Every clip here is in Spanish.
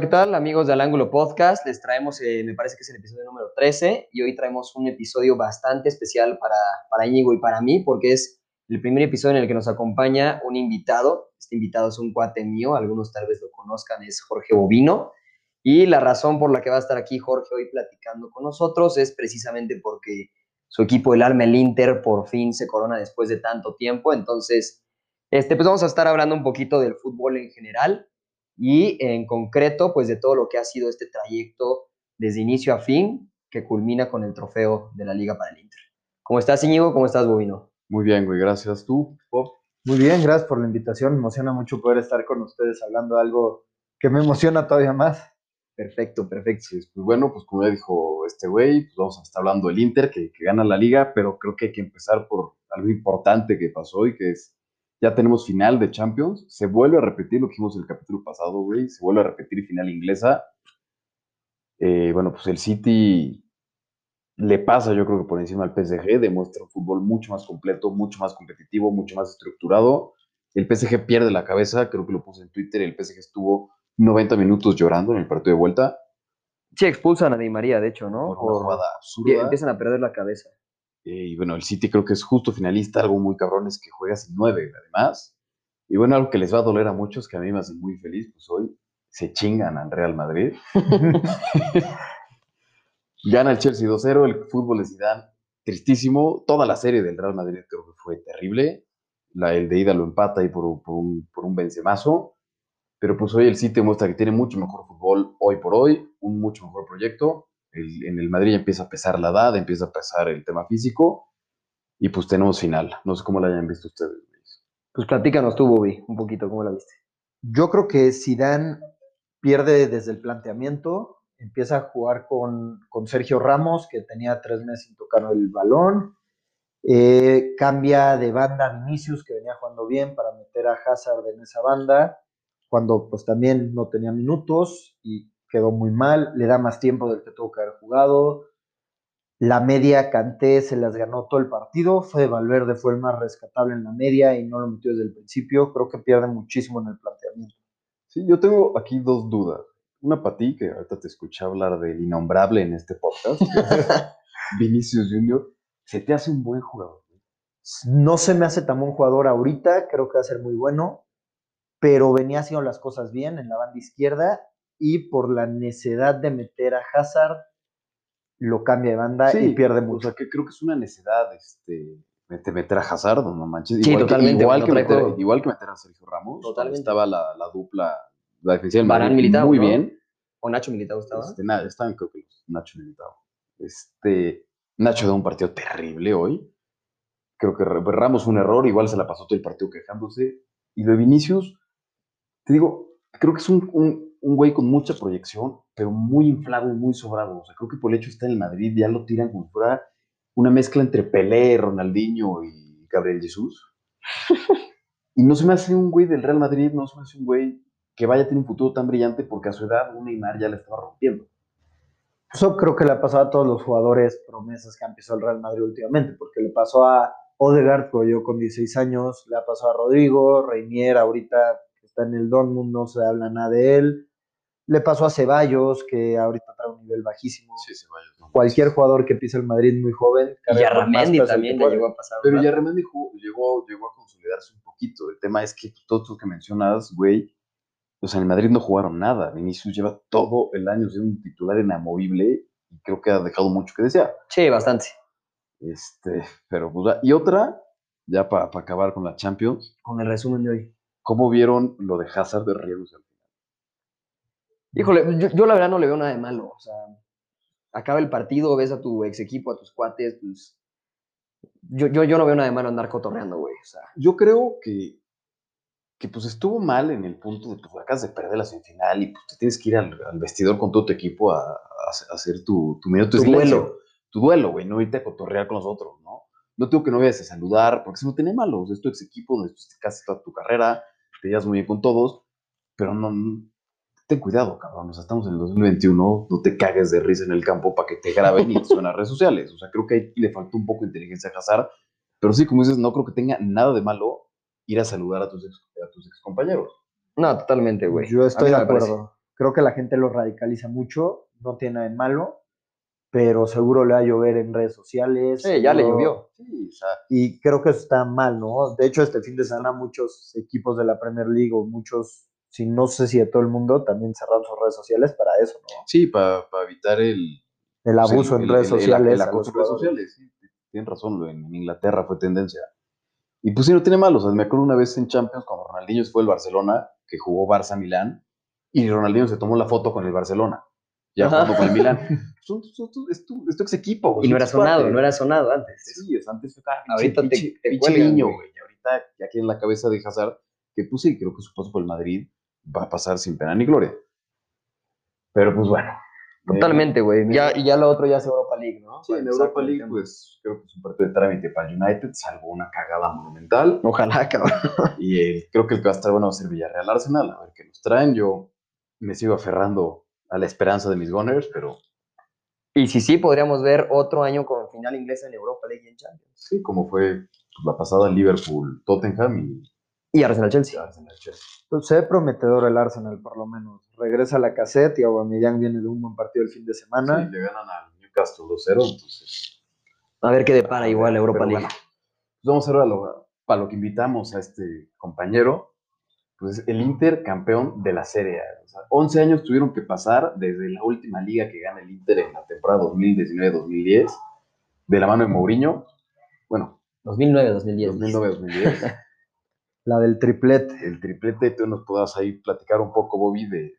¿qué tal amigos de Al Ángulo Podcast? Les traemos, eh, me parece que es el episodio número 13 y hoy traemos un episodio bastante especial para, para Íñigo y para mí porque es el primer episodio en el que nos acompaña un invitado. Este invitado es un cuate mío, algunos tal vez lo conozcan, es Jorge Bovino. Y la razón por la que va a estar aquí Jorge hoy platicando con nosotros es precisamente porque su equipo, el Alma, el Inter, por fin se corona después de tanto tiempo. Entonces, este, pues vamos a estar hablando un poquito del fútbol en general y en concreto, pues de todo lo que ha sido este trayecto desde inicio a fin, que culmina con el trofeo de la Liga para el Inter. ¿Cómo estás, Íñigo? ¿Cómo estás, Bobino? Muy bien, güey, gracias. ¿Tú, Bob? Muy bien, gracias por la invitación. Me emociona mucho poder estar con ustedes hablando de algo que me emociona todavía más. Perfecto, perfecto. Sí, pues bueno, pues como ya dijo este güey, pues vamos a estar hablando del Inter, que, que gana la liga, pero creo que hay que empezar por algo importante que pasó y que es ya tenemos final de Champions. Se vuelve a repetir lo que vimos en el capítulo pasado, güey. Se vuelve a repetir final inglesa. Eh, bueno, pues el City le pasa, yo creo que por encima al PSG, demuestra un fútbol mucho más completo, mucho más competitivo, mucho más estructurado. El PSG pierde la cabeza, creo que lo puse en Twitter. El PSG estuvo 90 minutos llorando en el partido de vuelta. Sí, expulsan a Di María, de hecho, ¿no? Por una jugada absurda. Empiezan a perder la cabeza. Eh, y bueno, el City creo que es justo finalista, algo muy cabrón es que juega sin nueve, además. Y bueno, algo que les va a doler a muchos, que a mí me hace muy feliz, pues hoy se chingan al Real Madrid. Gana el Chelsea 2-0, el fútbol de Zidane tristísimo. Toda la serie del Real Madrid creo que fue terrible. La, el de ida lo empata ahí por, por, un, por un vencemazo. Pero pues hoy el City muestra que tiene mucho mejor fútbol hoy por hoy, un mucho mejor proyecto el, en el Madrid empieza a pesar la edad, empieza a pesar el tema físico y pues tenemos final. No sé cómo la hayan visto ustedes. Pues platícanos tú, Bobby, un poquito, ¿cómo la viste? Yo creo que Zidane pierde desde el planteamiento, empieza a jugar con, con Sergio Ramos, que tenía tres meses sin tocar el balón, eh, cambia de banda a Vinicius, que venía jugando bien, para meter a Hazard en esa banda, cuando pues también no tenía minutos, y quedó muy mal, le da más tiempo del que tuvo que haber jugado. La media Canté se las ganó todo el partido, fue Valverde fue el más rescatable en la media y no lo metió desde el principio, creo que pierde muchísimo en el planteamiento. Sí, yo tengo aquí dos dudas. Una para ti, que ahorita te escuché hablar del innombrable en este podcast, Vinicius Junior, ¿se te hace un buen jugador? No se me hace tan buen jugador ahorita, creo que va a ser muy bueno, pero venía haciendo las cosas bien en la banda izquierda y por la necesidad de meter a Hazard, lo cambia de banda y pierde mucho. O sea, que creo que es una necesidad este, meter a Hazard, no manches. Sí, igual totalmente. Que, igual, que meter, todo. igual que meter a Sergio Ramos. Totalmente. Estaba la, la dupla, la defensiva del Madrid Militao, muy ¿no? bien. ¿O Nacho Militao estaba? Este, nada, estaban creo que los Nacho Militao. Este, Nacho dio un partido terrible hoy. Creo que Ramos un error, igual se la pasó todo el partido quejándose. Y lo de Vinicius, te digo, creo que es un, un, un güey con mucha proyección, pero muy inflado y muy sobrado. O sea, creo que por el hecho de estar en el Madrid ya lo tiran como fuera una mezcla entre Pelé, Ronaldinho y Gabriel Jesús. y no se me hace un güey del Real Madrid, no se me hace un güey que vaya a tener un futuro tan brillante porque a su edad un Neymar ya le estaba rompiendo. Eso creo que le ha pasado a todos los jugadores promesas que han pisado el Real Madrid últimamente, porque le pasó a Odegaard, que yo con 16 años, le ha pasado a Rodrigo, Reinier, ahorita está en el Dortmund, no se habla nada de él. Le pasó a Ceballos, que ahorita trae un nivel bajísimo. Sí, Ceballos. No, Cualquier jugador que pisa el Madrid muy joven. Y a Ramendi también le llegó a pasar. Pero ya llegó, llegó a consolidarse un poquito. El tema es que todos los que mencionas, güey, o sea, en el Madrid no jugaron nada. Vinicius lleva todo el año siendo un titular inamovible y creo que ha dejado mucho que desear. Sí, bastante. Este, pero pues, y otra, ya para acabar con la Champions, Con el resumen de hoy. ¿Cómo vieron lo de Hazard de riesgos al final? Híjole, yo, yo la verdad no le veo nada de malo. O sea, acaba el partido, ves a tu ex equipo, a tus cuates, pues. Yo, yo, yo no veo nada de malo andar cotorreando, güey. O sea, Yo creo que, que pues estuvo mal en el punto de pues acabas de perder la semifinal y pues te tienes que ir al, al vestidor con todo tu equipo a, a- a hacer tu, tu minuto Tu duelo. Tu duelo, güey, no irte a cotorrear con los otros, ¿no? No tengo que no vayas a saludar, porque eso no tiene malo. o sea, Es tu ex equipo, donde estuviste casi toda tu carrera, te llevas muy bien con todos, pero no, no- ten cuidado, cabrón. O sea, estamos en el 2021, no te cagues de risa en el campo para que te graben y te suenen a redes sociales. O sea, creo que ahí le faltó un poco de inteligencia a Hazard, pero sí, como dices, no creo que tenga nada de malo ir a saludar a tus ex, a tus ex compañeros. no, totalmente, güey. Yo estoy de me parece. acuerdo. creo que la gente lo radicaliza mucho, no tiene nada de malo, pero seguro le va a llover en redes sociales. Sí, ya le llovió. Sí, o sea, Y creo que está mal, ¿no? De hecho, este fin de semana muchos equipos de la Premier League o muchos, si no sé si de todo el mundo, también cerraron sus redes sociales para eso, ¿no? sí, para evitar el, El pues, abuso el- en el- redes el- el- sociales. El, a acoso los en redes jugadores. sociales, sí, tienen razón, en Inglaterra fue tendencia. Y pues sí, no tiene mal, o sea, me acuerdo una vez en Champions cuando Ronaldinho fue al Barcelona, que jugó Barça-Milán, y Ronaldinho se tomó la foto con el Barcelona, ya Ajá. jugando con el Milán. Son- son- son- es, tu, es tu ex equipo, güey, Y no era sonado, no era sonado antes. Sí, sea, antes fue ah, Ahorita te- pinche- te pinche cuelgan, niño, güey. Y ahorita ya aquí en la cabeza de Hazard, que pues sí, creo que su paso por el Madrid va a pasar sin pena ni gloria. Pero pues bueno. Totalmente, güey. Ya, y ya lo otro ya es Europa League, ¿no? Sí, en Europa League, pues creo que es un partido de trámite para el United, salvo una cagada monumental. Ojalá, cabrón. Y creo que el que va a estar bueno va a ser Villarreal Arsenal, a ver qué nos traen. Yo me sigo aferrando a la esperanza de mis Gunners, pero Y si sí, podríamos ver otro año con final inglesa en Europa League y en Champions. sí, como fue pues, la pasada Liverpool-Tottenham y Y Arsenal-Chelsea. Arsenal-Chelsea. Pues se ve prometedor el Arsenal, por lo menos. Regresa a la cassette y Aubameyang viene de un buen partido el fin de semana. Sí, le ganan al Newcastle 2-0, entonces A ver qué depara igual Europa League. bueno, pues vamos a ver a lo, para lo que invitamos a este compañero. Pues el Inter campeón de la Serie A. O sea, 11 años tuvieron que pasar desde la última liga que gana el Inter en la temporada 2019-2010, de la mano de Mourinho. Bueno, 2009-2010. 2009-2010. La del triplete. el triplete, tú nos podrás ahí platicar un poco, Bobby, de,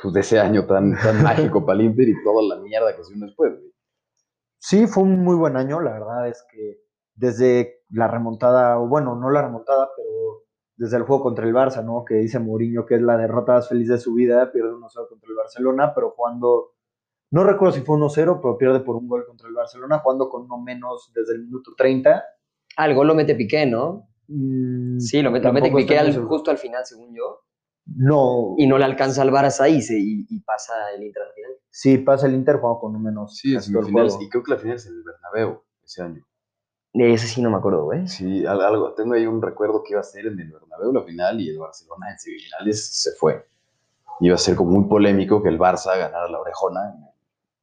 pues, de ese año tan, tan mágico para el Inter y toda la mierda que se vino después. Sí, fue un muy buen año. La verdad es que desde la remontada, o bueno, no la remontada, pero desde el juego contra el Barça, ¿no? Que dice Mourinho que es la derrota más feliz de su vida, pierde 1-0 contra el Barcelona, pero jugando, no recuerdo si fue 1-0, pero pierde por un gol contra el Barcelona, jugando con no menos desde el minuto 30. Ah, el gol lo mete Piqué, ¿no? Mm, Sí, lo mete, lo mete Piqué al- justo al final, según yo. No, Y no le alcanza al Barça y, se, y, y pasa el Inter al final. sí, pasa el Inter jugando con no menos. Sí, todo el juego. y creo que la final es en el Bernabéu ese año. De ese sí no me acuerdo, güey. Sí, al- algo, tengo ahí un recuerdo que iba a ser en el Bernabéu la final y el Barcelona en semifinales se fue. Iba a ser como muy polémico que el Barça ganara la orejona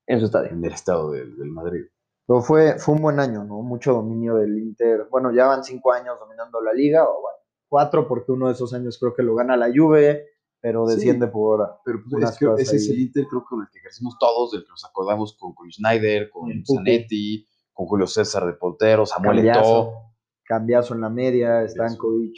En su estadio. en el estado del, del Madrid. Pero fue, fue un buen año, ¿no? Mucho dominio del Inter. Bueno, ya van cinco años dominando la liga, o bueno, cuatro, porque uno de esos años creo que lo gana la Juve, pero Sí. desciende por. Pero pues, es que ese es el Inter creo que con el que crecimos todos, del que nos acordamos con, con Schneider, con. Zanetti, con Julio César de portero, Samuel Cambiazo, Eto'o. cambiazo en la media, Stankovic.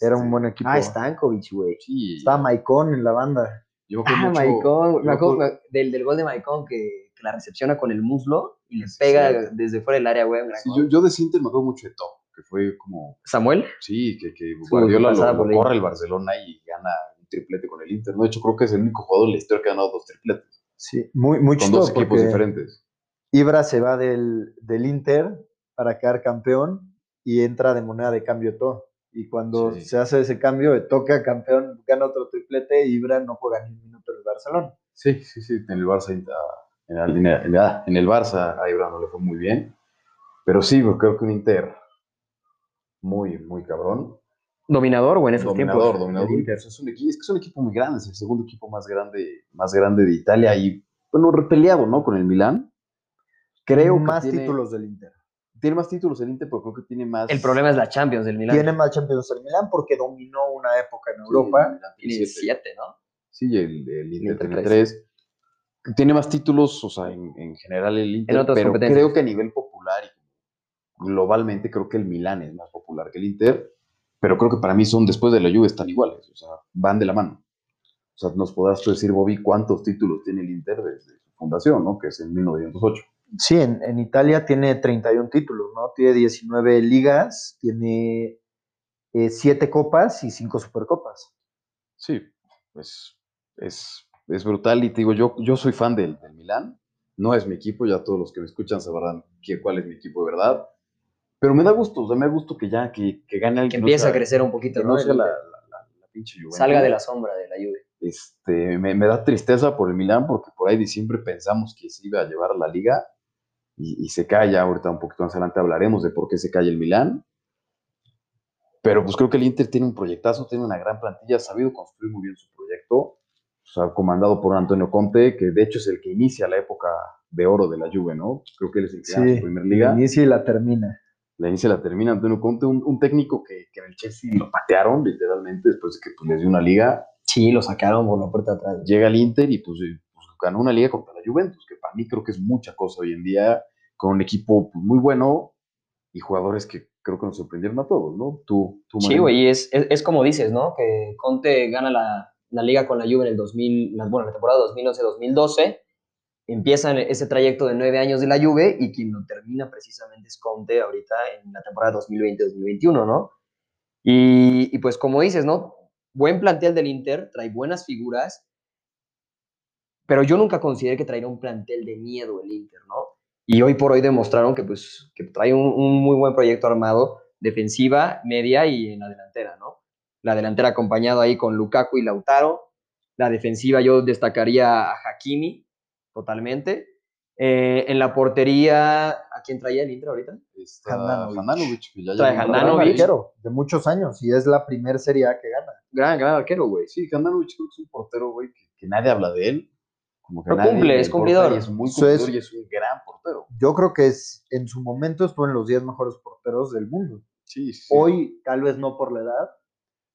Era un Este, buen equipo. Ah, Stankovic, güey. Sí, Estaba Maicon en la banda. yo me acuerdo Ah, mucho- Maicon. Yo acuerdo del, del gol de Maicon que, que la recepciona con el muslo y le Sí, pega desde fuera del área, güey. Sí, yo, yo de Inter me acuerdo mucho de Eto'o, que fue como Samuel. Sí, que, que Guardiola lo, lo corre el Barcelona y gana un triplete con el Inter. ¿no? De hecho, creo que es el único jugador en la historia que ha ganado dos tripletes. Sí, muy, muy Con dos equipos porque diferentes. Ibra se va del, del Inter para quedar campeón y entra de moneda de cambio todo. Y cuando Sí. se hace ese cambio, toca campeón, gana otro triplete, Ibra no juega ni un minuto en el Barcelona. Sí, sí, sí. En el Barça, ah, en, la- en la- en la- en el Barça a Ibra no le fue muy bien. Pero sí, creo que un Inter muy, muy cabrón. Dominador, güey, en esos dominador, tiempos. dominador. el Inter. Pues es, un equipo, es que es un equipo muy grande, es el segundo equipo más grande, más grande de Italia y, bueno, repeleado, ¿no? Con el Milán. Creo que más tiene- títulos del Inter. Tiene más títulos el Inter, pero creo que tiene más. El problema es la Champions del Milan. Tiene más Champions el Milán porque dominó una época en Sí, Europa. el Milán tiene siete. ¿no? Sí, el, el Inter Inter tiene tres. tres. Tiene más títulos, o sea, en, en general el Inter, pero creo que a nivel popular y globalmente creo que el Milán es más popular que el Inter, pero creo que para mí son, después de la Juve, están iguales, o sea, van de la mano. O sea, nos podrás decir, Bobby, cuántos títulos tiene el Inter desde su fundación, ¿no? Que es en 1908. Sí, en, en Italia tiene 31 títulos, ¿no? Tiene 19 ligas, tiene 7 copas y 5 supercopas. Sí, pues es, es brutal y te digo, yo, yo soy fan del, del Milán, no es mi equipo, ya todos los que me escuchan sabrán que, cuál es mi equipo de verdad, pero me da gusto, o sea, me da gusto que ya, que, que gane alguien. Que no empiece sea- a crecer un poquito, que ¿no? no sea El la, la, la- la pinche Juventus. Salga de la sombra de la Juve. Este, me, me da tristeza por el Milán porque por ahí diciembre pensamos que se iba a llevar a la liga y, y se cae, ya ahorita un poquito más adelante hablaremos de por qué se cae el Milán. Pero pues creo que el Inter tiene un proyectazo, tiene una gran plantilla, ha sabido construir muy bien su proyecto. o sea, comandado por Antonio Conte, que de hecho es el que inicia la época de oro de la Juve, ¿no? Creo que él es el que gana su primer liga. La inicia y la termina. La inicia y la termina Antonio Conte, un, un técnico que, que, en el Chelsea lo patearon literalmente después de que pues, les dio una liga. Sí, lo sacaron por la puerta atrás. Llega al Inter y pues, ganó una liga contra la Juventus, que para mí creo que es mucha cosa hoy en día, con un equipo pues, muy bueno y jugadores que creo que nos sorprendieron a todos, ¿no? Tú, tú Sí, güey, es, es, es, como dices, ¿no? Que Conte gana la, la liga con la Juve en el 2000, bueno, la temporada 2011-2012, empiezan ese trayecto de nueve años de la Juve y quien lo termina precisamente es Conte ahorita en la temporada 2020-2021, ¿no? Y, y, pues como dices, ¿no? Buen plantel del Inter, trae buenas figuras, pero yo nunca consideré que traería un plantel de miedo el Inter, ¿no? Y hoy por hoy demostraron que, pues, que trae un, un muy buen proyecto armado, defensiva, media y en la delantera, ¿no? La delantera acompañado ahí con Lukaku y Lautaro. La defensiva yo destacaría a Hakimi, totalmente. Eh, en la portería, ¿a quién traía el Inter ahorita? Está Handanovic. que ya Trae Handanovic. arquero de muchos años y es la primer Serie A que gana. Gran, gran arquero, güey. Sí, Handanovic creo que es un portero, güey, que, que nadie habla de él. Como que Pero nadie cumple, le es cumplidor. Y es muy Eso es- cumplidor y es un gran portero. Yo creo que es en su momento estuvo en los 10 mejores porteros del mundo. Sí, sí. Hoy, tal vez no por la edad,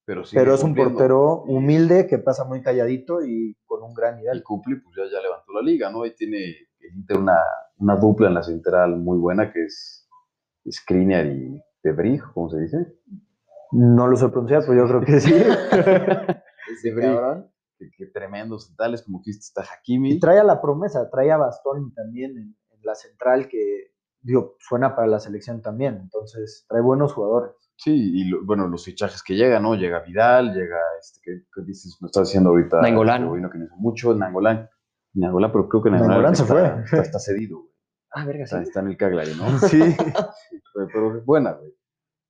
pero, pero es un portero humilde que pasa muy calladito y con un gran Y nivel. cumple, pues ya, ya levantó la liga, ¿no? Ahí tiene el Inter una, una dupla en la central muy buena que es Skriniar y Debrig, ¿cómo se dice? No lo sé pronunciar, pero yo creo que sí. Es Debrig. Que, que tremendos centrales, como que está Hakimi. Y trae a la promesa, trae a Bastoni también en, en la central que digo, suena para la selección también. Entonces, trae buenos jugadores. Sí, y lo- bueno, los fichajes que llegan, ¿no? Llega Vidal, llega, este, ¿qué, qué dices? Me estás diciendo ahorita. Nainggolan. este que no hizo mucho, Nangolán. Nangolán, pero creo que Nangolán, se está, fue. Está, está cedido, güey. Ah, verga, sí. Está, está en el Cagliari, ¿no? Sí. pero, pero es buena, güey.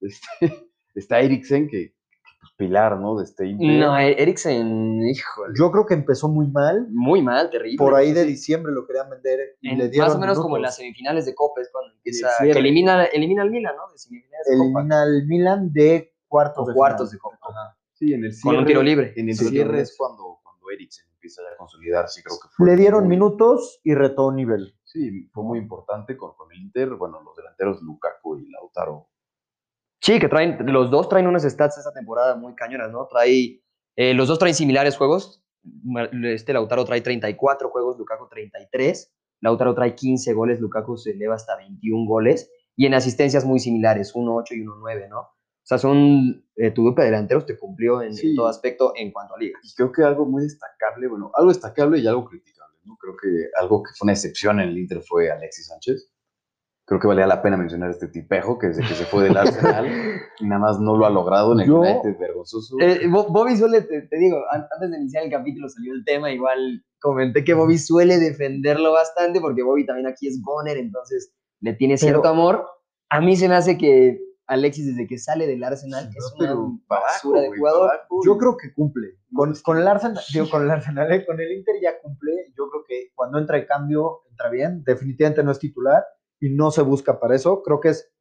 Este, está Eriksen, que, que, pues, pilar, ¿no? De este Inter. No, eh, Eriksen, híjole. Yo creo que empezó muy mal. Muy mal, terrible. Por ahí de diciembre lo querían vender y En- le dieron más o menos como en las semifinales de Copa es cuando empieza. cierre. Que elimina, elimina al Milan, ¿no? De semifinales de Copa. Elimina al Milan de cuartos O de cuartos de. Copa. Ajá. Sí, en el Con un tiro libre. En el Sí, cierre tiro es cuando, cuando Eriksen empieza ya a consolidarse, creo que fue. Le dieron muy- minutos y retó nivel. Sí, fue muy importante con, con el Inter. Bueno, los delanteros Lukaku y Lautaro. Sí, que traen, los dos traen unas stats esta temporada muy cañonas, ¿no? Trae, eh, los dos traen similares juegos. Este Lautaro trae 34 juegos, Lukaku 33. Lautaro trae 15 goles, Lukaku se eleva hasta 21 goles. Y en asistencias muy similares, 1-8 y 1-9, ¿no? O sea, son, eh, tu dupla de delanteros te cumplió en, todo aspecto en cuanto a ligas. Y creo que algo muy destacable, bueno, algo destacable y algo criticable, ¿no? Creo que algo que fue una excepción en el Inter fue Alexis Sánchez. Creo que valía la pena mencionar este tipejo que desde que se fue del Arsenal y nada más no lo ha logrado en el Yo- United, vergonzoso. Eh, Bo- Bobby suele, te, te digo, an- antes de iniciar el capítulo salió el tema, igual comenté que Bobby suele defenderlo bastante porque Bobby también aquí es goner, entonces le tiene cierto Pero- amor. A mí se me hace que Alexis desde que sale del Arsenal es no, pero una bajo, basura de jugador. bajo, Yo creo que cumple. Con, con el Arsenal, digo, con el Arsenal, eh, con el Inter ya cumple. Yo creo que cuando entra el cambio, entra bien. Definitivamente no es titular y no se busca para eso. Creo que es,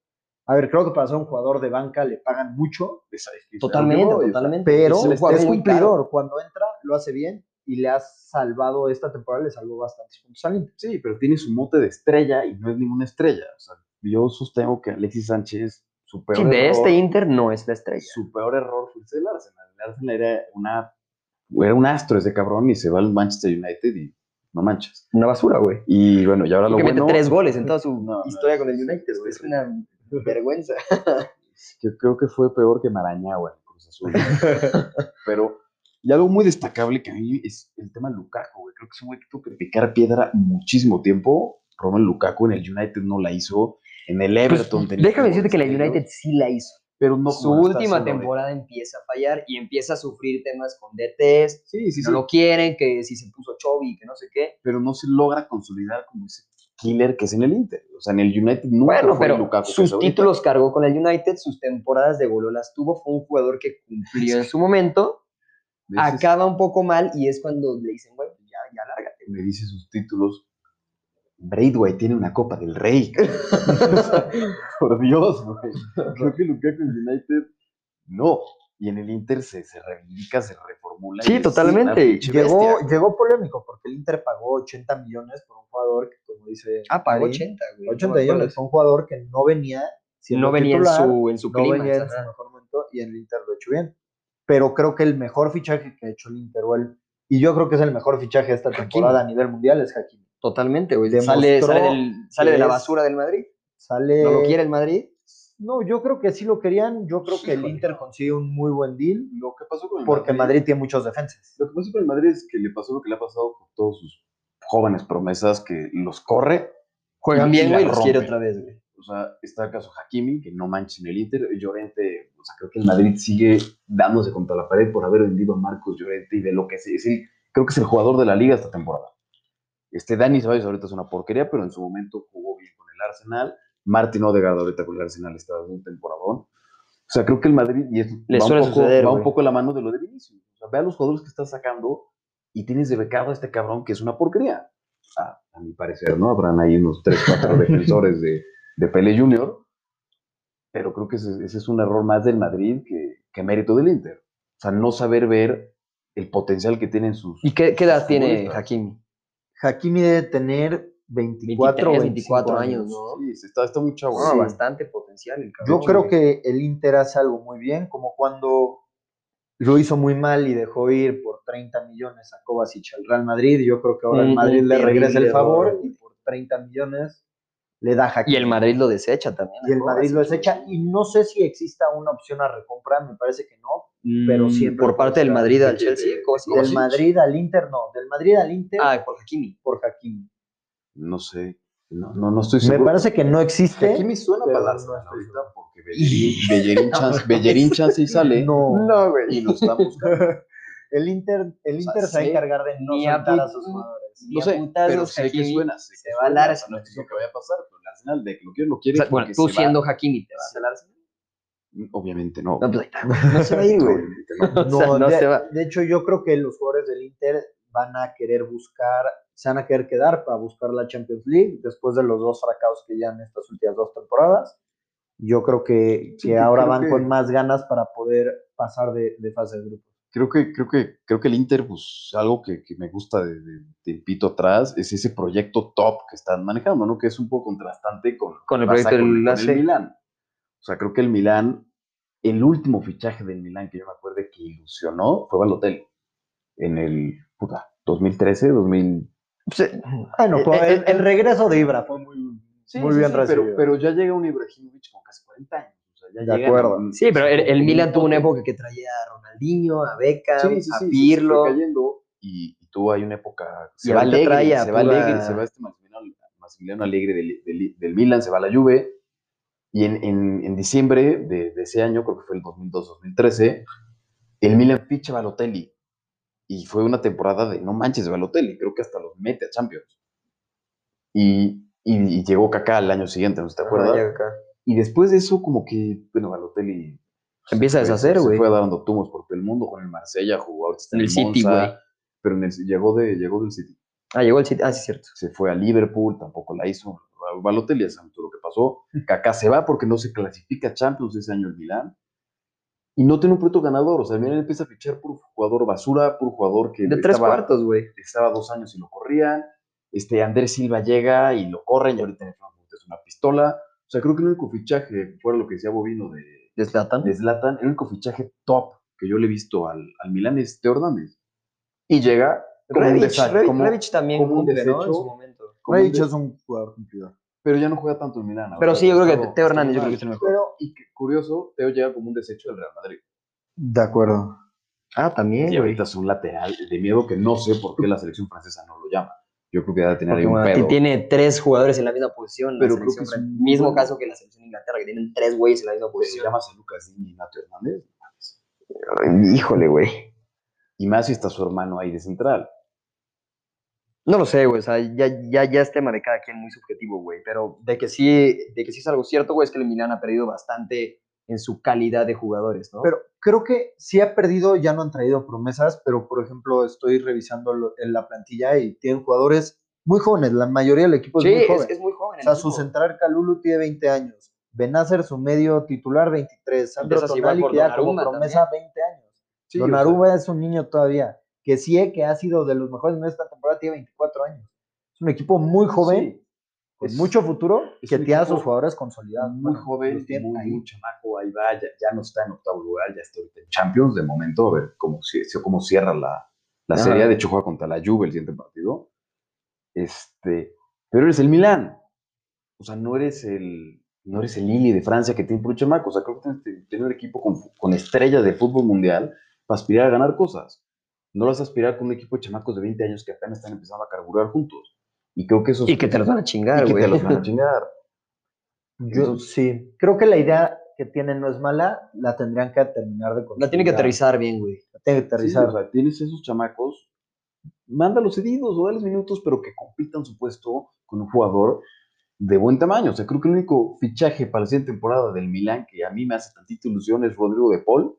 a ver, creo que para ser un jugador de banca le pagan mucho, Totalmente, totalmente. pero Es un es, cumplidor. Cuando entra, lo hace bien y le ha salvado esta temporada, le salvó bastantes puntos al Inter. Sí, pero tiene su mote de estrella y no es ninguna estrella. O sea, yo sostengo que Alexis Sánchez, su peor Sí, de error, este Inter no es la estrella. su peor error fue el Arsenal. El Arsenal era una era un astro ese cabrón y se va al Manchester United y no manches. Una basura, güey. Y bueno, y ahora lo que bueno mete tres goles en toda su No, no, historia con el United, güey. es una vergüenza. que creo que fue peor que Cruz Azul. Pero, y algo muy destacable que a mí es el tema de Lukaku, güey. Creo que es un güey que tuvo que picar piedra muchísimo tiempo. Romelu Lukaku en el United no la hizo. En el Everton tenía Pues, Déjame decirte que la estilo, United sí la hizo. Pero no Su última temporada empieza a fallar y empieza a sufrir temas con DTs. Sí, sí, si sí. no lo quieren, que si se puso Chovy, que no sé qué. Pero no se logra consolidar como ese killer que es en el Inter. O sea, en el United nunca Bueno, fue pero Lukaku que sus ahorita. títulos cargó con el United, sus temporadas de golo las tuvo, fue un jugador que cumplió en su momento, acaba un poco mal y es cuando le dicen, güey, ya, ya lárgate. me dice sus títulos. Braithwaite tiene una Copa del Rey. Por Dios, güey. Creo que Lukaku en United no. Y en el Inter se, se reivindica, se reformula. Sí, y totalmente. Llegó, llegó polémico porque el Inter pagó 80 millones por un jugador que, como dice. Ah, pagó Marín, 80, güey. 80 No me acuerdo. millones. Fue un jugador que no venía. No venía en su, en su no clima. venía en su mejor momento y en el Inter lo ha hecho bien. Pero creo que el mejor fichaje que ha hecho el Inter, o el- y yo creo que es el mejor fichaje de esta Hakimi. temporada a nivel mundial, es Hakimi. Totalmente, güey. Demostró Sale, sale, del- sale de la basura del Madrid. Sale. ¿No lo quiere el Madrid? No, yo creo que sí lo querían. Yo creo que el. Inter consigue un muy buen deal Lo que pasó con el porque Madrid tiene muchos defensas. Lo que pasó con el Madrid es que le pasó lo que le ha pasado con todos sus jóvenes promesas que los corre. Juegan bien, güey, los quiere otra vez, güey. O sea, está el caso Hakimi, que no mancha en el Inter. Llorente, o sea, creo que el Madrid sigue dándose contra la pared por haber vendido a Marcos Llorente y de lo que es. es el- creo que es el jugador de la liga esta temporada. Este Dani Ceballos ahorita es una porquería, pero en su momento jugó bien con el Arsenal. Martin Odegaard ahorita con el Arsenal está dando un temporadón. O sea, creo que el Madrid y es, Le va, suele un poco, suceder, va un poco la mano de lo de Vinicius. O sea, ve a los jugadores que está sacando y tienes de becado a este cabrón que es una porquería. A, a mi parecer, ¿no? Habrán ahí unos 3, 4 defensores de, de Pele Junior, pero creo que ese, ese es un error más del Madrid que, que mérito del Inter. O sea, no saber ver el potencial que tienen sus. ¿Y qué, qué edad tiene. Hakimi? Hakimi debe tener 24 o 23, 25 24 años. años, ¿no? Sí, está, está muy chavo. Ah, Sí. bastante potencial el. Yo creo que el Inter hace algo muy bien, como cuando lo hizo muy mal y dejó ir por 30 millones a Kovacic al Real Madrid. Yo creo que ahora el Un- Madrid le regresa el favor y por 30 millones le da Hakimi. Y el Madrid lo desecha también. Y el. Madrid lo desecha. Y no sé si exista una opción a recompra, me parece que no. Pero Mm, siempre Por parte del. Madrid al Chelsea. Del Madrid al Inter, no. Del Madrid al Inter Ah, por Hakimi. por Hakimi. No sé. No, no, no estoy seguro. Me parece que no existe. Hakimi suena para no Arsenal estoy ahorita porque Bellerín, Bellerín chance, Bellerín chance y sale No. No, güey. y lo está buscando. El Inter, el sea, Inter se va a encargar de no soltar a sus jugadores. No sé, pero sé que suena. sé se que va al Arsenal. No estoy diciendo que vaya a pasar, pero el Arsenal de que lo quiere, lo O quiere. sea, bueno, tú va. siendo Hakimi, ¿te vas al Arsenal? Obviamente no. No, pues. No se va a ir, güey. Obviamente no. O sea, no de, se va. de hecho, yo creo que los jugadores del Inter van a querer buscar, se van a querer quedar para buscar la Champions League después de los dos fracasos que ya en estas últimas dos temporadas. Yo creo que, Sí, que ahora creo van que- con más ganas para poder pasar de, de fase de grupo. Creo que, creo que, creo que el Inter, pues, algo que, que me gusta de, de tiempito atrás es ese proyecto top que están manejando, ¿no? Que es un poco contrastante con, Con el que pasa proyecto del con, con AC. el Milán. O sea, creo que el Milán, el último fichaje del Milán que yo me acuerdo que ilusionó fue Balotelli. En el, puta, 2013, 2000... Bueno, Eh, pues, eh, el, el regreso de Ibra fue muy, muy bien recibido. pero ya llega un Ibrahimovic con casi 40 años. O sea, ya De llegan acuerdo. Sí, pero el, el Milan tuvo una época que traía a Ronaldinho, a Beckham, Sí, sí, a sí, sí, Pirlo. cayendo y, y tuvo ahí una época. Y Se va alegre, se va alegre, se va este Maximiliano, Maximiliano Alegre del, del, del Milan, se va a la Juve. Y en, en, en diciembre de, de ese año, creo que fue el 2002-2013, el Milan ficha a Balotelli. Y fue una temporada de no manches de Balotelli, creo que hasta los mete a Champions. Y, y, y llegó Kaká el año siguiente, ¿no te acuerdas? Acá. Y después de eso, como que, bueno, Balotelli Se empieza a fue- deshacer, se güey. fue dando tumos por todo el mundo con el Marsella, jugó ahorita está En el City, Monza, güey. Pero en el- llegó, de, llegó del City. Ah, llegó el City. Ah, sí, cierto. Se fue a Liverpool, tampoco la hizo. Balotelli, ya todo lo que pasó. Kaká se va porque no se clasifica a Champions ese año el Milán. Y no tiene un proyecto ganador. O sea, el Milán empieza a fichar por jugador basura, por jugador que De tres estaba, cuartos, güey. estaba dos años y lo corrían. Este, Andrés Silva llega y lo corren y ahorita es una pistola. O sea, creo que el único fichaje, fuera lo que decía Bobino de, De Zlatan. de Zlatan, el único fichaje top que yo le he visto al, al Milán es Teo Hernández. Y llega como un como- Rebic también como un cumple, ¿no? En desecho. su de- es un jugador cumplidor. pero ya no juega tanto en Milán. Pero sí, yo creo que Teo Hernández, yo creo que es el mejor. Pero, y que, curioso, Teo llega como un desecho del Real Madrid. De acuerdo. Ah, también, Y ahorita es un lateral de miedo que no sé por qué la selección francesa no lo llama. Yo creo que debe tener ahí un pedo. tiene tres jugadores en la misma posición. Pero creo que es un- Mismo caso que la selección de Inglaterra, que tienen tres güeyes en la misma se posición. llamas a Lucas y Nato Hernández. Híjole, güey. Y más si está su hermano ahí de central. No lo sé, güey. O sea, ya, ya, ya es tema de cada quien muy subjetivo, güey. Pero de que sí, de que sí es algo cierto, güey, es que el Milan ha perdido bastante en su calidad de jugadores, ¿no? Pero creo que sí ha perdido, ya no han traído promesas, pero por ejemplo estoy revisando lo- en la plantilla y tienen jugadores muy jóvenes, la mayoría del equipo es sí, muy es, joven. es muy joven. o sea, su central Calulu tiene 20 años, Benacer su medio titular 23, Sandro Tonali que ya como promesa 20 años. Sí, o Donnarumma es un niño todavía. Que sí, que ha sido de los mejores en esta temporada, tiene 24 años. Es un equipo muy joven, Sí. con Es- mucho futuro, es que tiene a sus jugadores consolidados. muy Bueno, joven, muy, ahí. muy chamaco, ahí va, ya, ya no está en octavo lugar, ya está en Champions de momento, a ver cómo, ci- cómo cierra la, la Ajá. serie, de hecho juega contra la Juve el siguiente partido, este, pero eres el Milán, o sea, no eres el, no eres el Lille de Francia que tiene puro chamaco, o sea, creo que tienes que tener un equipo con, con estrellas de fútbol mundial para aspirar a ganar cosas, no vas a aspirar con un equipo de chamacos de 20 años que apenas están empezando a carburar juntos, y creo que eso Y que te los van a chingar, y que güey. te los van a chingar. Yo sí, creo que la idea que tienen no es mala, la tendrían que terminar de La tiene que aterrizar bien, güey. La tiene que Sí, aterrizar. o sea, tienes esos chamacos, mándalos cedidos o dales minutos, pero que compitan su puesto con un jugador de buen tamaño. O sea, creo que el único fichaje para la siguiente temporada del Milán que a mí me hace tantita ilusión es Rodrigo de Paul,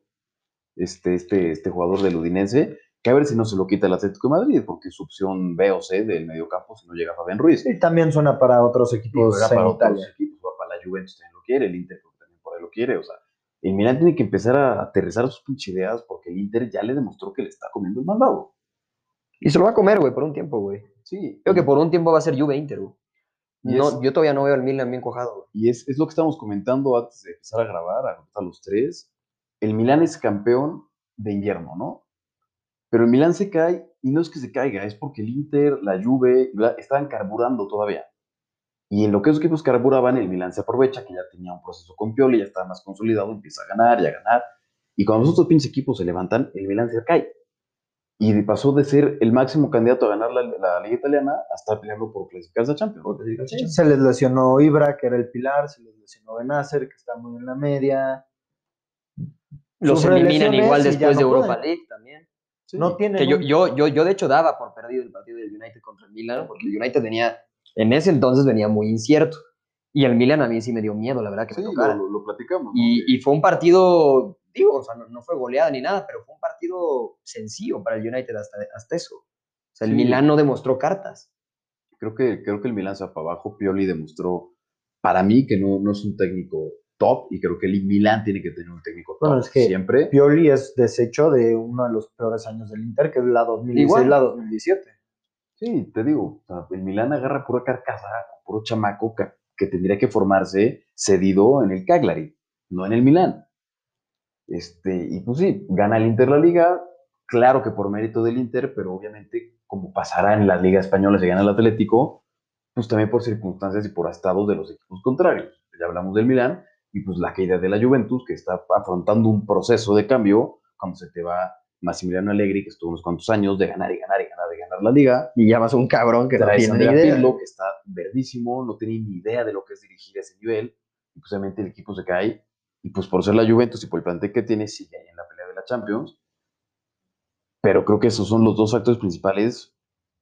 este, este, este jugador del Udinense, que a ver si no se lo quita el Atlético de Madrid, porque es su opción B o C del mediocampo si no llega Fabián Juventus. Y también suena para otros equipos en para Italia. otros equipos, juega para la Juventus también lo quiere, el Inter también por ahí lo quiere, o sea, el Milan tiene que empezar a aterrizar sus pinches ideas porque el Inter ya le demostró que le está comiendo el mandado. Y se lo va a comer, güey, por un tiempo, güey. Sí, Creo que por un tiempo va a ser Juve Inter, güey. No, es- yo todavía no veo al Milan bien cojado, güey. Y es, es lo que estábamos comentando antes de empezar a grabar, a los tres. El Milan es campeón de invierno, ¿no? Pero el Milan se cae, y no es que se caiga, es porque el Inter, la Juve, bla- estaban carburando todavía. Y en lo que esos equipos carburaban, el Milan se aprovecha, que ya tenía un proceso con Pioli, ya estaba más consolidado, empieza a ganar y a ganar. Y cuando los otros pinches equipos se levantan, el Milan se cae. Y de- pasó de ser el máximo candidato a ganar la, la Liga Italiana a estar peleando por clasificarse a Champions. Sí, Se les lesionó Ibra, que era el pilar, se les lesionó Benacer, que está muy en la media. Los eliminan igual después no de Europa pueden. League también. Sí. No tienen Que yo, un- yo, yo, yo, de hecho, daba por perdido el partido del United contra el Milan, porque el United venía, en ese entonces venía muy incierto. Y el Milan a mí sí me dio miedo, la verdad, que Sí, me lo, tocara. lo- lo platicamos. ¿no? Y, y fue un partido, digo, o sea, no, no fue goleada ni nada, pero fue un partido sencillo para el United hasta, hasta eso. O sea, el Sí. Milan no demostró cartas. creo que, creo que el Milan se va para abajo. Pioli demostró para mí que no, no es un técnico top y creo que el Milan tiene que tener un técnico top Bueno, es que siempre. Pioli es desecho de uno de los peores años del Inter, que es la 2016, Igual. la 2017. Sí, te digo, o sea, el Milan agarra pura carcasa, puro chamaco que, que tendría que formarse cedido en el Cagliari, no en el Milan. Este, y pues sí, gana el Inter la liga, claro que por mérito del Inter, pero obviamente como pasará en la liga española si gana el Atlético, pues también por circunstancias y por estados de los equipos contrarios. Ya hablamos del Milan y pues la caída de la Juventus que está afrontando un proceso de cambio cuando se te va Massimiliano Allegri que estuvo unos cuantos años de ganar y ganar y ganar y ganar la liga. Y llamas a un cabrón que no traes a tiene ni Andrea idea. Pirlo, que está verdísimo, no tiene ni idea de lo que es dirigir a ese nivel, y pues obviamente el equipo se cae, y pues por ser la Juventus y por el plantel que tiene, sigue ahí en la pelea de la Champions, pero creo que esos son los dos factores principales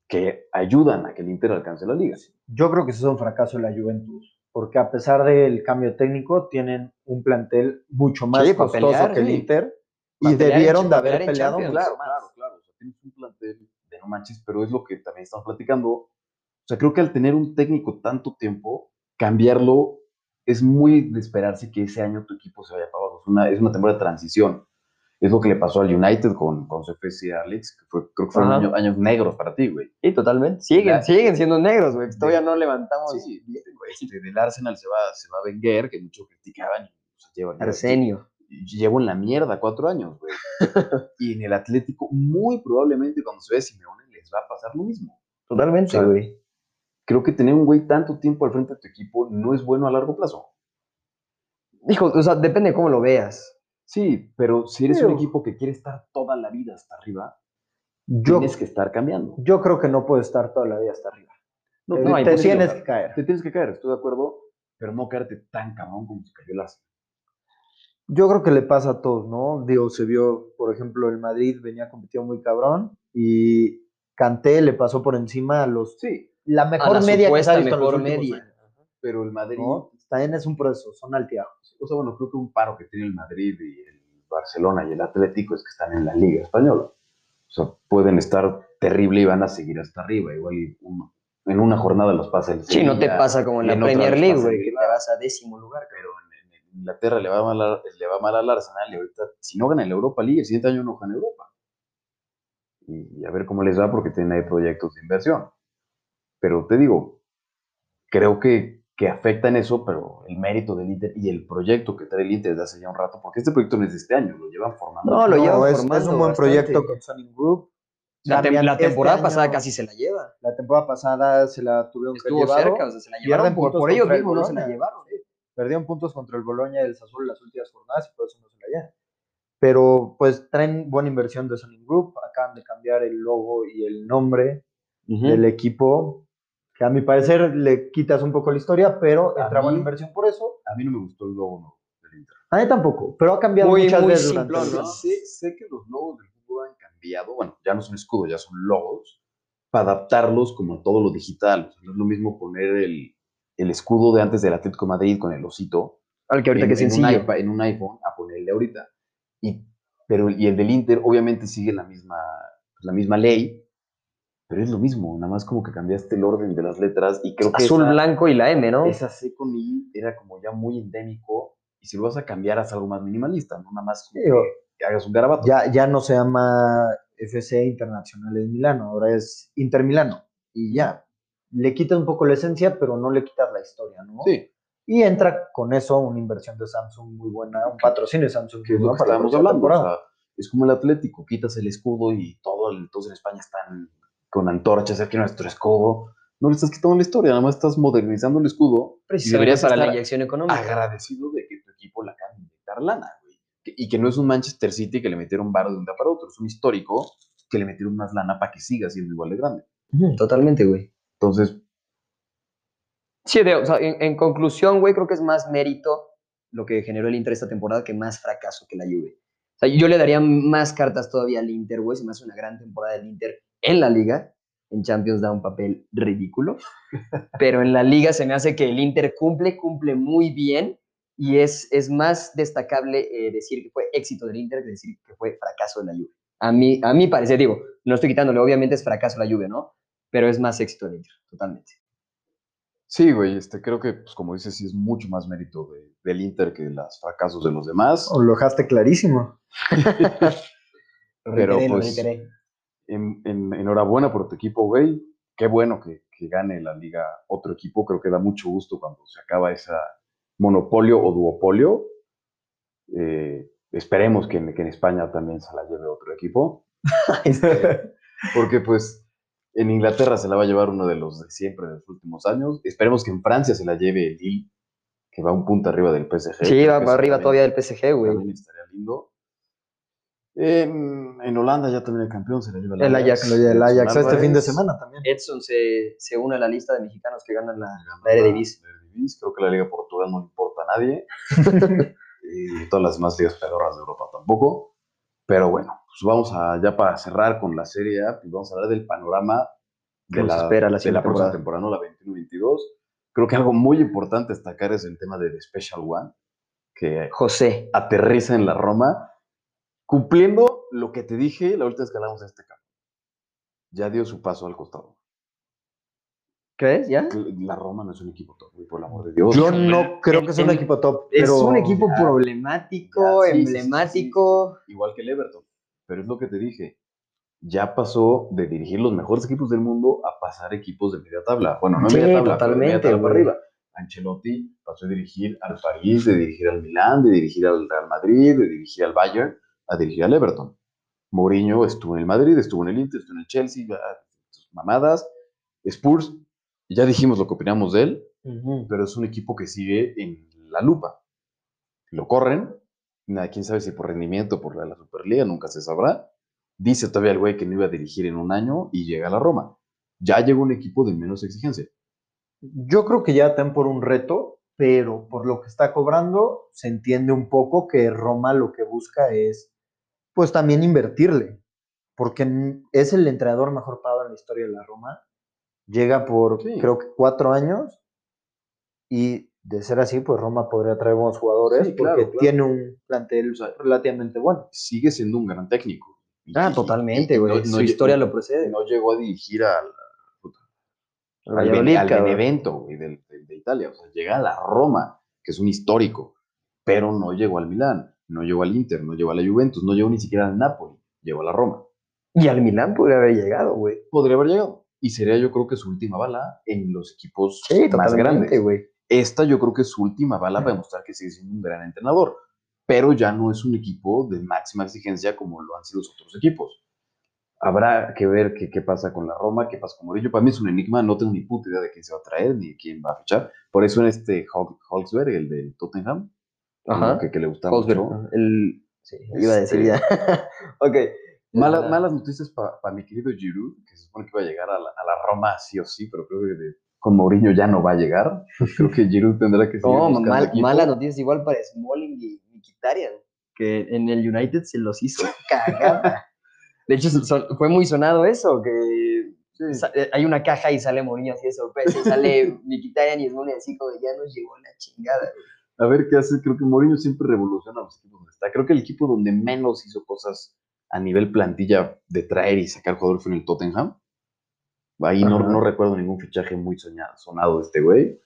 que ayudan a que el Inter alcance la liga. Yo creo que eso es un fracaso de la Juventus, porque a pesar del cambio técnico, tienen un plantel mucho más Sí, costoso pelear, que el sí. Inter y en debieron de haber peleado mucho Claro, más. claro, claro, o sea, tienes un plantel de no manches, pero es lo que también estamos platicando. O sea, creo que al tener un técnico tanto tiempo, cambiarlo es muy de esperarse que ese año tu equipo se vaya para abajo. Es una, es una temporada de transición. Es lo que le pasó al United con, con su FC Alex, que fue, creo que fueron años, años negros para ti, güey. Sí, totalmente. Siguen, La- siguen siendo negros, güey. Todavía no levantamos Sí, este, del Arsenal se va, se va a Wenger, que muchos criticaban. pues, lleva, Arsenio. llevo en la mierda cuatro años, güey. y en el Atlético, muy probablemente cuando se ve Simeone, les va a pasar lo mismo. Totalmente, O sea, güey. Creo que tener un güey tanto tiempo al frente de tu equipo no es bueno a largo plazo. Hijo, o sea, depende de cómo lo veas. Sí, pero si eres Pero- un equipo que quiere estar toda la vida hasta arriba, Yo, tienes que estar cambiando. yo creo que no puede estar toda la vida hasta arriba. No, Eh, no, te tienes que caer. Te tienes que caer, estoy de acuerdo, pero no caerte tan cabrón como se cayó el Arsenal. Yo creo que le pasa a todos, ¿no? Digo, se vio, por ejemplo, el Madrid venía competiendo muy cabrón y Canté le pasó por encima a los Sí, la A mejor la media que se ha en los media. años, pero el Madrid, ¿no? También es un proceso, son altibajos. o sea, bueno, creo que un paro que tiene el Madrid y el Barcelona y el Atlético es que están en la Liga Española. O sea, pueden estar terrible y van a seguir hasta arriba. Igual y uno- en una jornada los pasa el Sí, no te pasa como en la otra Premier League, güey, que te vas a décimo lugar. pero en, en- en Inglaterra le va, mal a- le va mal al Arsenal y ahorita, si no gana en la Europa League, el siguiente año no gana Europa. Y, y a ver cómo les va porque tienen ahí proyectos de inversión. Pero te digo, creo que, que afecta en eso, pero el mérito del Inter y el proyecto que trae el Inter desde hace ya un rato, porque este proyecto no es de este año, lo llevan formando. No, lo No, llevan es, formando es un buen bastante. proyecto con Sonic Group. La, tem- la este temporada año- pasada casi se la lleva. La temporada pasada se la tuvieron que Estuvo llevar. cerca, o sea, se la llevaron por, por ellos mismos, no se la llevaron. Perdieron puntos contra el Boloña y el Sassuolo en las últimas jornadas y por eso no se la llevan. Pero pues traen buena inversión de Sonic Group. Acaban de cambiar el logo y el nombre del equipo. Que a mi parecer le quitas un poco la historia, pero A entra buena mí- inversión por eso. A mí no me gustó el logo no, del Inter. A mí tampoco, pero ha cambiado Muy, muchas muy veces durante simplón, el ¿no? Sé, sé que los logos del fútbol han cambiado, bueno, ya no son escudos, ya son logos, para adaptarlos como a todo lo digital. O sea, no es lo mismo poner el, el escudo de antes del Atlético de Madrid con el osito Al que ahorita en, que es en un sencillo. iPad- en un iPhone a ponerle ahorita. Y, pero, y el del Inter obviamente sigue la misma, la misma ley, pero es lo mismo, nada más como que cambiaste el orden de las letras y creo que Azul, esa- blanco y la M, ¿no? esa C con I era como ya muy endémico y si lo vas a cambiar haz algo más minimalista, no nada más como que, hagas un garabato. Ya, ya no se llama FC Internacional en Milano, ahora es Inter Milano. Y ya, le quitas un poco la esencia, pero no le quitas la historia, ¿no? Sí, Y entra con eso una inversión de Samsung muy buena, un patrocinio de Samsung que es muy lo que estábamos hablando. o sea, es como el Atlético, quitas el escudo y todo, todos en España están con antorchas, aquí nuestro escudo. No le estás quitando la historia, nada más estás modernizando el escudo. Precisamente para la inyección económica. agradecido de que tu equipo la acabe de inyectar lana, güey. Y que no es un Manchester City que le metieron varo de un día para otro, es un histórico que le metieron más lana para que siga siendo igual de grande. Totalmente, güey. Entonces, Sí, de- o sea, en, en conclusión, güey, creo que es más mérito lo que generó el Inter esta temporada que más fracaso que la Juve. O sea, yo le daría más cartas todavía al Inter, güey. Se me hace una gran temporada del Inter en la liga. En Champions da un papel ridículo. Pero en la liga se me hace que el Inter cumple, cumple muy bien. Y es, es más destacable eh, decir que fue éxito del Inter que decir que fue fracaso de la Juve. A mí, a mi parecer, digo, no estoy quitándole, obviamente es fracaso la Juve, ¿no? Pero es más éxito del Inter, totalmente. sí, güey, este, creo que, pues, como dices, sí es mucho más mérito de- del Inter que los fracasos de los demás. Oh, Lo dejaste clarísimo. Pero, reiteré, pues, reiteré. En, en- enhorabuena por tu equipo, güey. Qué bueno que, que gane la liga otro equipo. Creo que da mucho gusto cuando se acaba esa monopolio o duopolio. Eh, esperemos que en, que en España también se la lleve otro equipo. Porque pues en Inglaterra se la va a llevar uno de los de siempre de los últimos años. Esperemos que en Francia se la lleve el Lille, que va un punto arriba del PSG. Sí, va eso arriba también- todavía del PSG, güey. También estaría lindo. En, en Holanda ya también el campeón se la lleva El Ajax. Lo del Ajax este fin de semana también. Edson se, se une a la lista de mexicanos que ganan la, la Eredivisie. Creo que la Liga Portugal no le importa a nadie. y todas las más ligas pedorras de Europa tampoco. Pero bueno, pues vamos a, ya para cerrar con la serie A, pues vamos a hablar del panorama ¿Qué de la, espera la de la próxima temporada? ¿no? la 21-22. Creo que algo muy importante destacar es el tema de The Special One, que José. aterriza en la Roma, cumpliendo lo que te dije la última vez que hablamos de este campo. Ya dio su paso al costado. ¿Crees? ¿Ya? La Roma no es un equipo top, por el amor de Dios. Yo no creo que sea un equipo top. Es pero un equipo ya, problemático, Ya, sí, emblemático. sí, sí, Igual que el Everton. Pero es lo que te dije. Ya pasó de dirigir los mejores equipos del mundo a pasar equipos de media tabla. Bueno, no Sí, media tabla, pero de media totalmente, tabla para arriba. Ancelotti pasó de dirigir al París, de dirigir al Milán, de dirigir al Real Madrid, de dirigir al Bayern, a dirigir al Everton. Mourinho estuvo en el Madrid, estuvo en el Inter, estuvo en el Chelsea, sus mamadas. Spurs, ya dijimos lo que opinamos de él, pero es un equipo que sigue en la lupa. Lo corren, nada, quién sabe si por rendimiento, por la, la Superliga, nunca se sabrá. Dice todavía el güey que no iba a dirigir en un año y llega a la Roma. Ya llegó un equipo de menos exigencia. Yo creo que ya están por un reto, pero por lo que está cobrando, se entiende un poco que Roma lo que busca es, pues también invertirle, porque es el entrenador mejor pagado en la historia de la Roma. Llega por, Sí. creo que cuatro años, y de ser así, pues Roma podría traer buenos jugadores, Sí, claro, porque claro. tiene un plantel O sea, relativamente bueno. Sigue siendo un gran técnico. Ah, y- totalmente, güey. no- Su no historia lo precede. No llegó a dirigir al, al, al cabrón. Benevento güey, de, Italia. O sea, llega a la Roma, que es un histórico. pero no llegó al Milán, no llegó al Inter, no llegó a la Juventus, no llegó ni siquiera al Napoli, llegó a la Roma. Y al Milán podría haber llegado, güey. Podría haber llegado. Y sería yo creo que su última bala en los equipos Sí, más grandes. güey. Esta yo creo que es su última bala para demostrar que sigue siendo un gran entrenador, pero ya no es un equipo de máxima exigencia como lo han sido los otros equipos. Habrá que ver qué, qué pasa con la Roma, qué pasa con Murillo. Para mí es un enigma, no tengo ni puta idea de quién se va a traer ni quién va a fichar. Por eso en este Holzberg, el de Tottenham, Ajá. que, que le gusta Holzberg, mucho. ajá, El... Sí, iba a decir ya. ok. Mala- malas noticias para mi querido Giroud, que se supone que iba a llegar a la, a la Roma sí o sí, pero creo que de- con Mourinho ya no va a llegar. Creo que Giroud tendrá que seguir No, mal, malas noticias igual para Smalling y Mkhitaryan, que en el United se los hizo cagada. De hecho, son- fue muy sonado eso, que Sí. eh, hay una caja y sale Mourinho así de sorpresa, y sale Mkhitaryan y Smalling así como ya nos llegó la chingada. A ver qué hace. Creo que Mourinho siempre revoluciona los equipos donde está. Creo que el equipo donde menos hizo cosas a nivel plantilla de traer y sacar jugadores fue en el Tottenham. Ahí no, recuerdo ningún fichaje muy soñado, sonado de este güey.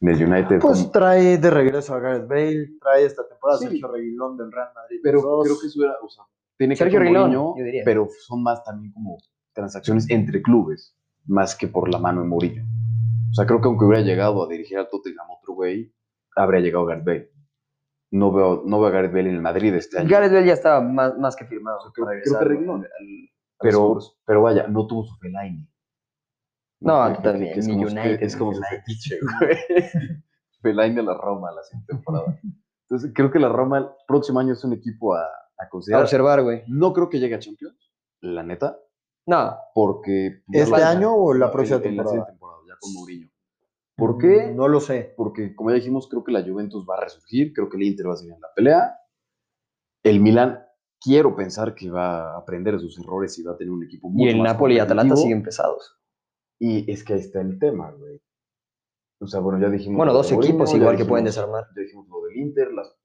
En el United. Pues como- trae de regreso a Gareth Bale, trae esta temporada Sí. Sergio Reguilón del Real Madrid. pero dos. creo que eso era, o sea, tiene Sergio Reguilón, Mourinho, yo diría. pero son más también como transacciones entre clubes, más que por la mano de Mourinho. O sea, creo que aunque hubiera llegado a dirigir al Tottenham otro güey, habría llegado Gareth Bale. No veo, no veo a Gareth Bale en el Madrid este año. Gareth Bale ya estaba más, más que firmado. creo que al- al- pero, pero vaya, no tuvo su Fellaini. No, totalmente, que es como Es como su United. fetiche, güey. Fellaini a la Roma la siguiente temporada. Entonces, creo que la Roma el próximo año es un equipo a, a A considerar. observar, güey. No creo que llegue a Champions, la neta, No, porque... ¿Este año o la próxima en la temporada? siguiente temporada, ya con Mourinho. ¿Por qué? No lo sé. Porque, como ya dijimos, creo que la Juventus va a resurgir, creo que el Inter va a seguir en la pelea. El Milan, quiero pensar que va a aprender de sus errores y va a tener un equipo y mucho el Napoli y Atalanta siguen pesados. Y es que ahí está el tema, güey. O sea, bueno, ya dijimos. Bueno, dos equipos igual que pueden desarmar. Ya dijimos lo del Inter. Las...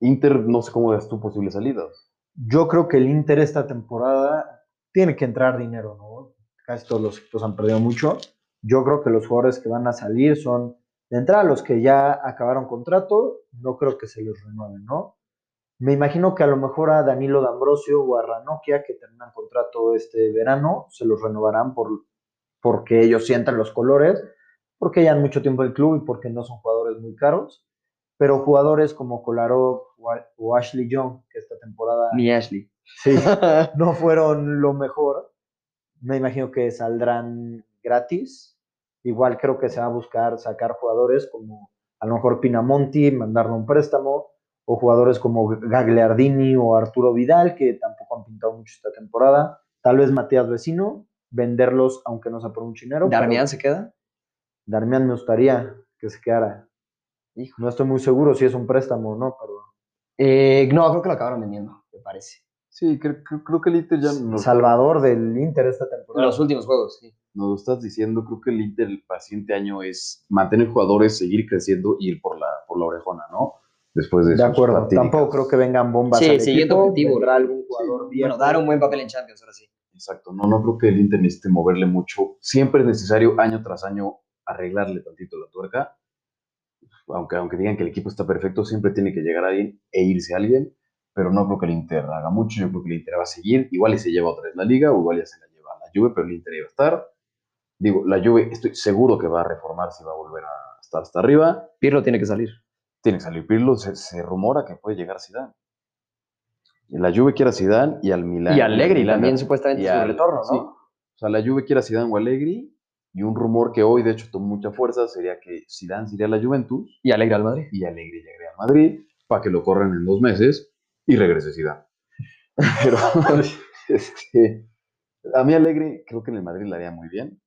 Inter, no sé cómo ves tú posibles salidas. Yo creo que el Inter esta temporada tiene que entrar dinero, ¿no? Casi todos los equipos han perdido mucho. Yo creo que los jugadores que van a salir son, de entrada, los que ya acabaron contrato, no creo que se les renueven, ¿no? Me imagino que a lo mejor a Danilo D'Ambrosio o a Ranocchia, que terminan contrato este verano, se los renovarán por, porque ellos sientan los colores, porque han mucho tiempo en el club y porque no son jugadores muy caros. Pero jugadores como Kolarov o Ashley Young, que esta temporada Ni Ashley. sí, no fueron lo mejor, me imagino que saldrán gratis. Igual creo que se va a buscar sacar jugadores como a lo mejor Pinamonti, mandarlo un préstamo, o jugadores como Gagliardini o Arturo Vidal, que tampoco han pintado mucho esta temporada. Tal vez Matías Vecino, venderlos aunque no sea por un chinero. pero ¿Darmian se queda? Darmian me gustaría que se quedara. Hijo. No estoy muy seguro si es un préstamo o no, pero Eh, no, creo que lo acabaron vendiendo, me parece. Sí, creo, creo- creo que el Inter ya nos, Salvador del Inter esta temporada. Los últimos juegos, sí. nos lo estás diciendo. Creo que el Inter el paciente año es mantener jugadores, seguir creciendo y ir por la, por la orejona, ¿no? Después de De acuerdo, fatídicas- tampoco creo que vengan bombas Sí, al siguiente equipo, objetivo. algún jugador viejo. Bueno, dar un buen papel en Champions, ahora sí. Exacto, no, no creo que el Inter necesite moverle mucho. Siempre es necesario año tras año arreglarle tantito la tuerca. Aunque, aunque digan que el equipo está perfecto, siempre tiene que llegar alguien e irse alguien. Pero no creo que el Inter haga mucho. Yo creo que el Inter va a seguir. Igual y se lleva otra vez la liga, o igual ya se la lleva a la Juve, pero el Inter iba a estar. Digo, la Juve estoy seguro que va a reformarse y va a volver a estar hasta arriba. Pirlo tiene que salir. Tiene que salir Pirlo. Se, se rumora que puede llegar Zidane. La Juve quiere a Zidane y al Milan. Y Allegri Milan- también supuestamente y su al- retorno, ¿no? sí. O sea, la Juve quiere a Zidane o Allegri. Y un rumor que hoy, de hecho, tomó mucha fuerza sería que Zidane sería a la Juventus Y Alegre al Madrid. y Allegri llegaría al Madrid para que lo corran en dos meses y regrese Zidane. Pero este, a mí Allegri creo que en el Madrid le haría muy bien,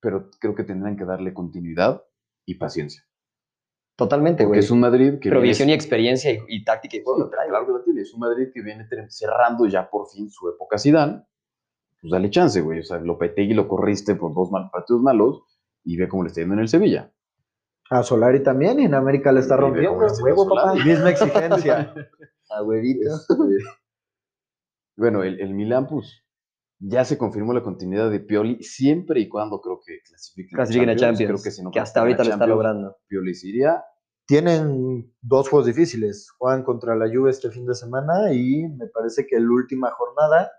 pero creo que tendrán que darle continuidad y paciencia. Totalmente, Porque güey. es un Madrid que Pero viene- visión y experiencia y, y táctica y Sí, juego lo trae. claro que lo tiene. Es un Madrid que viene cerrando ya por fin su época Zidane. Pues dale chance, güey. O sea, Lopetegui lo corriste por dos mal partidos malos y ve cómo le está yendo en el Sevilla. A Solari también, y en América le está rompiendo. Huevo, papá. Misma exigencia. A huevito. Este, bueno, el, el Milan, pues, ya se confirmó la continuidad de Pioli siempre y cuando creo que clasifiquen, Clasifiquen a Champions. Creo que si no que hasta clasifican a ahorita lo está logrando. Pioli se iría. tienen dos juegos difíciles. Juegan contra la Juve este fin de semana y me parece que la última jornada.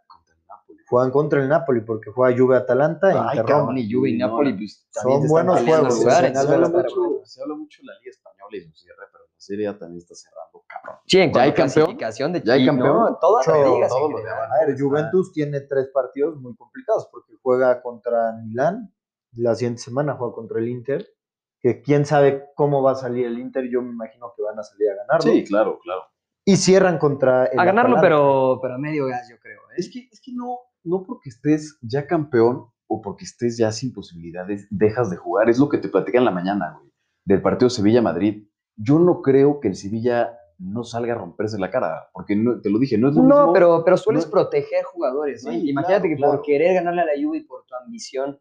Juegan contra el Napoli porque juega Juve-Atalanta e Ay, Inter cabrón, Roma. y Juve y Napoli, pues, son también se están buenos juegos, lugares, se habla, mucho, se habla mucho de la Liga Española y su cierre, pero la Serie A también está cerrando, cabrón. Sí, en ¿Ya hay campeón? clasificación de ¿Ya hay campeón? no, todas las ligas. A ver, Juventus tiene tres partidos muy complicados porque juega contra Milán, la siguiente semana juega contra el Inter, que quién sabe cómo va a salir el Inter, yo me imagino que van a salir a ganarlo. Sí, claro, claro. Y cierran contra el A ganarlo, Atalanta. pero, pero a medio gas, yo creo. ¿eh? Es que, es que no, no porque estés ya campeón o porque estés ya sin posibilidades, dejas de jugar. Es lo que te platicé en la mañana, güey, del partido Sevilla-Madrid. Yo no creo que el Sevilla no salga a romperse la cara, porque no- te lo dije, no es lo No, mismo. pero, pero sueles no- proteger jugadores, ¿no? Sí, Imagínate claro, que por querer ganarle a la Juve y por tu ambición,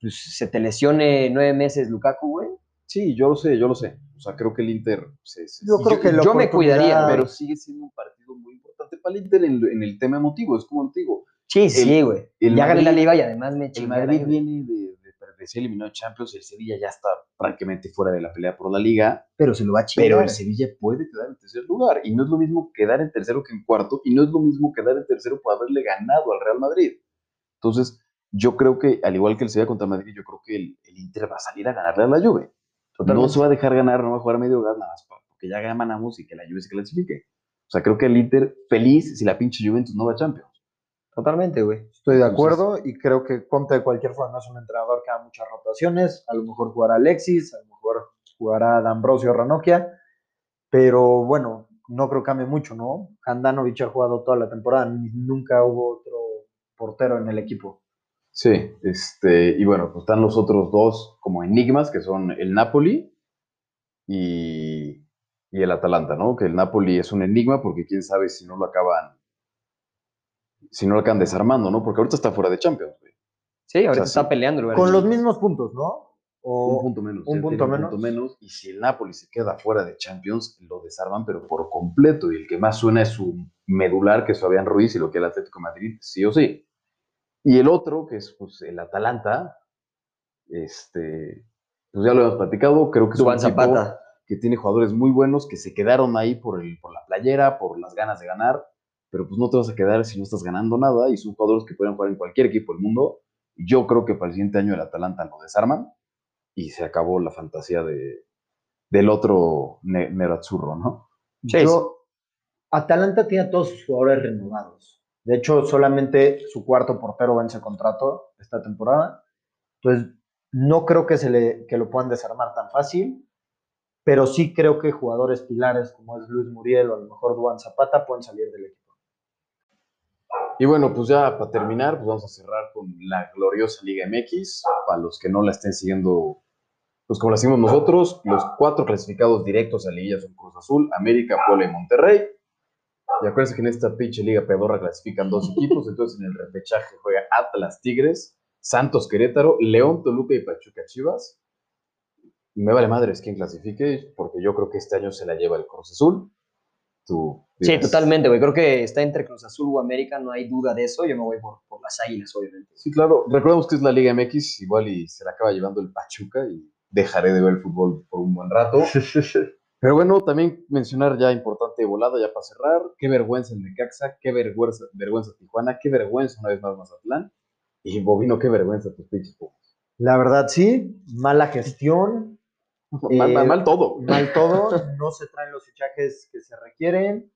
pues se te lesione nueve meses Lukaku, güey. Sí, yo lo sé, yo lo sé. O sea, creo que el Inter se, se- Yo creo que la yo me cuidaría, pero sigue siendo un partido muy importante para el Inter en, en el tema emotivo. Es como te digo, Sí, sí, güey. el Ya gané la liga y además me el chingué la Madrid viene de, de, de ser eliminado Champions, el Sevilla ya está prácticamente fuera de la pelea por la liga. Pero se lo va a chingar. Pero el Sevilla puede quedar en tercer lugar. Y no es lo mismo quedar en tercero que en cuarto. Y no es lo mismo quedar en tercero por haberle ganado al Real Madrid. Entonces, yo creo que, al igual que el Sevilla contra Madrid, yo creo que el, el Inter va a salir a ganarle a la Juve. No Totalmente. se va a dejar ganar, no va a jugar a medio gas nada más, porque ya ganamos y que la Juve se clasifique. O sea, creo que el Inter feliz si la pinche Juventus no va a Champions. Totalmente, güey. Estoy de Entonces- acuerdo y creo que Conte de cualquier forma es un entrenador que da muchas rotaciones. A lo mejor jugará Alexis, a lo mejor jugará D'Ambrosio Ranocchia, pero bueno, no creo que cambie mucho, ¿no? Handanovic ha jugado toda la temporada, nunca hubo otro portero en el equipo. Sí, este, y bueno, pues están los otros dos como enigmas, que son el Napoli y, y el Atalanta, ¿no? Que el Napoli es un enigma porque quién sabe si no lo acaban, si no lo acaban desarmando, ¿no? Porque ahorita está fuera de Champions, güey. Sí, ahorita O sea, está peleando el. Con los mismos puntos, ¿no? O- Un punto menos. un punto menos. menos. Y si el Napoli se queda fuera de Champions, lo desarman, pero por completo. Y el que más suena es su medular, que es Fabián Ruiz, y lo que el Atlético de Madrid, sí o sí. Y el otro, que es pues, el Atalanta, este, pues ya lo hemos platicado, creo que es Duván un equipo Zapata. que tiene jugadores muy buenos que se quedaron ahí por, el, por la playera, por las ganas de ganar, pero pues no te vas a quedar si no estás ganando nada y son jugadores que pueden jugar en cualquier equipo del mundo. Yo creo que para el siguiente año el Atalanta lo desarman y se acabó la fantasía de, del otro ne- Nerazzurro, ¿no? Sí, Yo- Atalanta tiene a todos sus jugadores renovados. De hecho, solamente su cuarto portero vence contrato esta temporada. Entonces, no creo que, se le, que lo puedan desarmar tan fácil, pero sí creo que jugadores pilares como es Luis Muriel o a lo mejor Duan Zapata pueden salir del equipo. Y bueno, pues ya para terminar, pues vamos a cerrar con la gloriosa Liga MX. Para los que no la estén siguiendo, pues como la seguimos nosotros, los cuatro clasificados directos a Liguilla son Cruz Azul, América, Puebla y Monterrey. Y acuérdense que en esta pinche liga pedorra clasifican dos equipos, entonces en el repechaje juega Atlas Tigres, Santos Querétaro, León Toluca y Pachuca Chivas. Me vale madres quién clasifique, porque yo creo que este año se la lleva el Cruz Azul. Tú Sí, totalmente, güey. Creo que está entre Cruz Azul o América, no hay duda de eso. Yo me voy por, por las águilas, obviamente. Sí, claro. Recordemos que es la Liga MX, igual y se la acaba llevando el Pachuca y dejaré de ver el fútbol por un buen rato. Pero bueno, también mencionar ya importante volada, ya para cerrar, qué vergüenza el Necaxa, qué vergüenza, vergüenza Tijuana, qué vergüenza una vez más Mazatlán. Y Bobino, qué vergüenza tus pinches. La verdad, sí, mala gestión, Mal, Eh, mal, mal todo. mal todo, no se traen los fichajes que se requieren,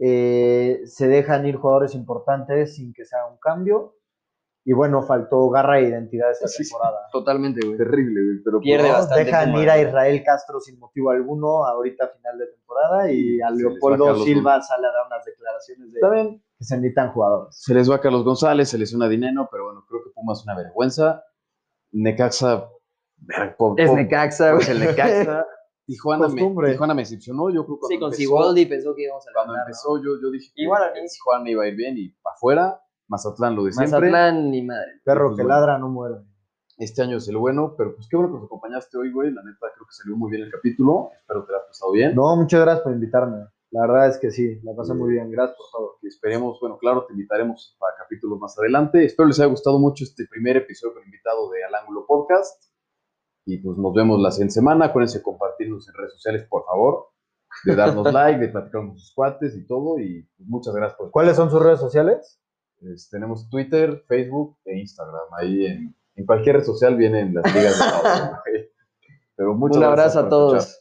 eh, se dejan ir jugadores importantes sin que se haga un cambio. Y bueno, faltó garra e identidad esta Sí. temporada. Totalmente, güey. Terrible, güey. Pero Pierde bastante. Dejan ir a. Israel Castro sin motivo alguno ahorita a final de temporada y a les Leopoldo Silva sale a dar unas declaraciones de También que se necesitan jugadores. se les va a Carlos González, se lesiona Dineno, pero bueno, creo que Pumas es una vergüenza. Necaxa, Es Necaxa, pues güey. el Necaxa. Tijuana me. Tijuana me decepcionó. Yo creo que Sí, cuando con Siboldi pensó que íbamos a Cuando ganar, empezó, yo, yo dije que, Igual que. Tijuana iba a ir bien y para afuera. Mazatlán lo de ¿no? siempre. Mazatlán ni madre. Perro pues que bueno. ladra no muere. Este año es el bueno, pero pues qué bueno que nos acompañaste hoy, güey. La neta, creo que salió muy bien el capítulo. Espero que te lo hayas pasado bien. No, muchas gracias por invitarme. La verdad es que sí, la pasé muy bien. Gracias por todo. Y esperemos, bueno, claro, te invitaremos para capítulos más adelante. Espero les haya gustado mucho este primer episodio con el invitado de Al Ángulo Podcast. Y pues nos vemos la siguiente semana. Acuérdense de compartirnos en redes sociales, por favor. De darnos like, de platicar con sus cuates y todo. Y pues, muchas gracias por ¿Cuáles son sus redes sociales? Es- tenemos Twitter, Facebook e Instagram. Ahí en, en cualquier red social vienen las ligas de güey. Pero muchas Un gracias abrazo a todos. escuchar.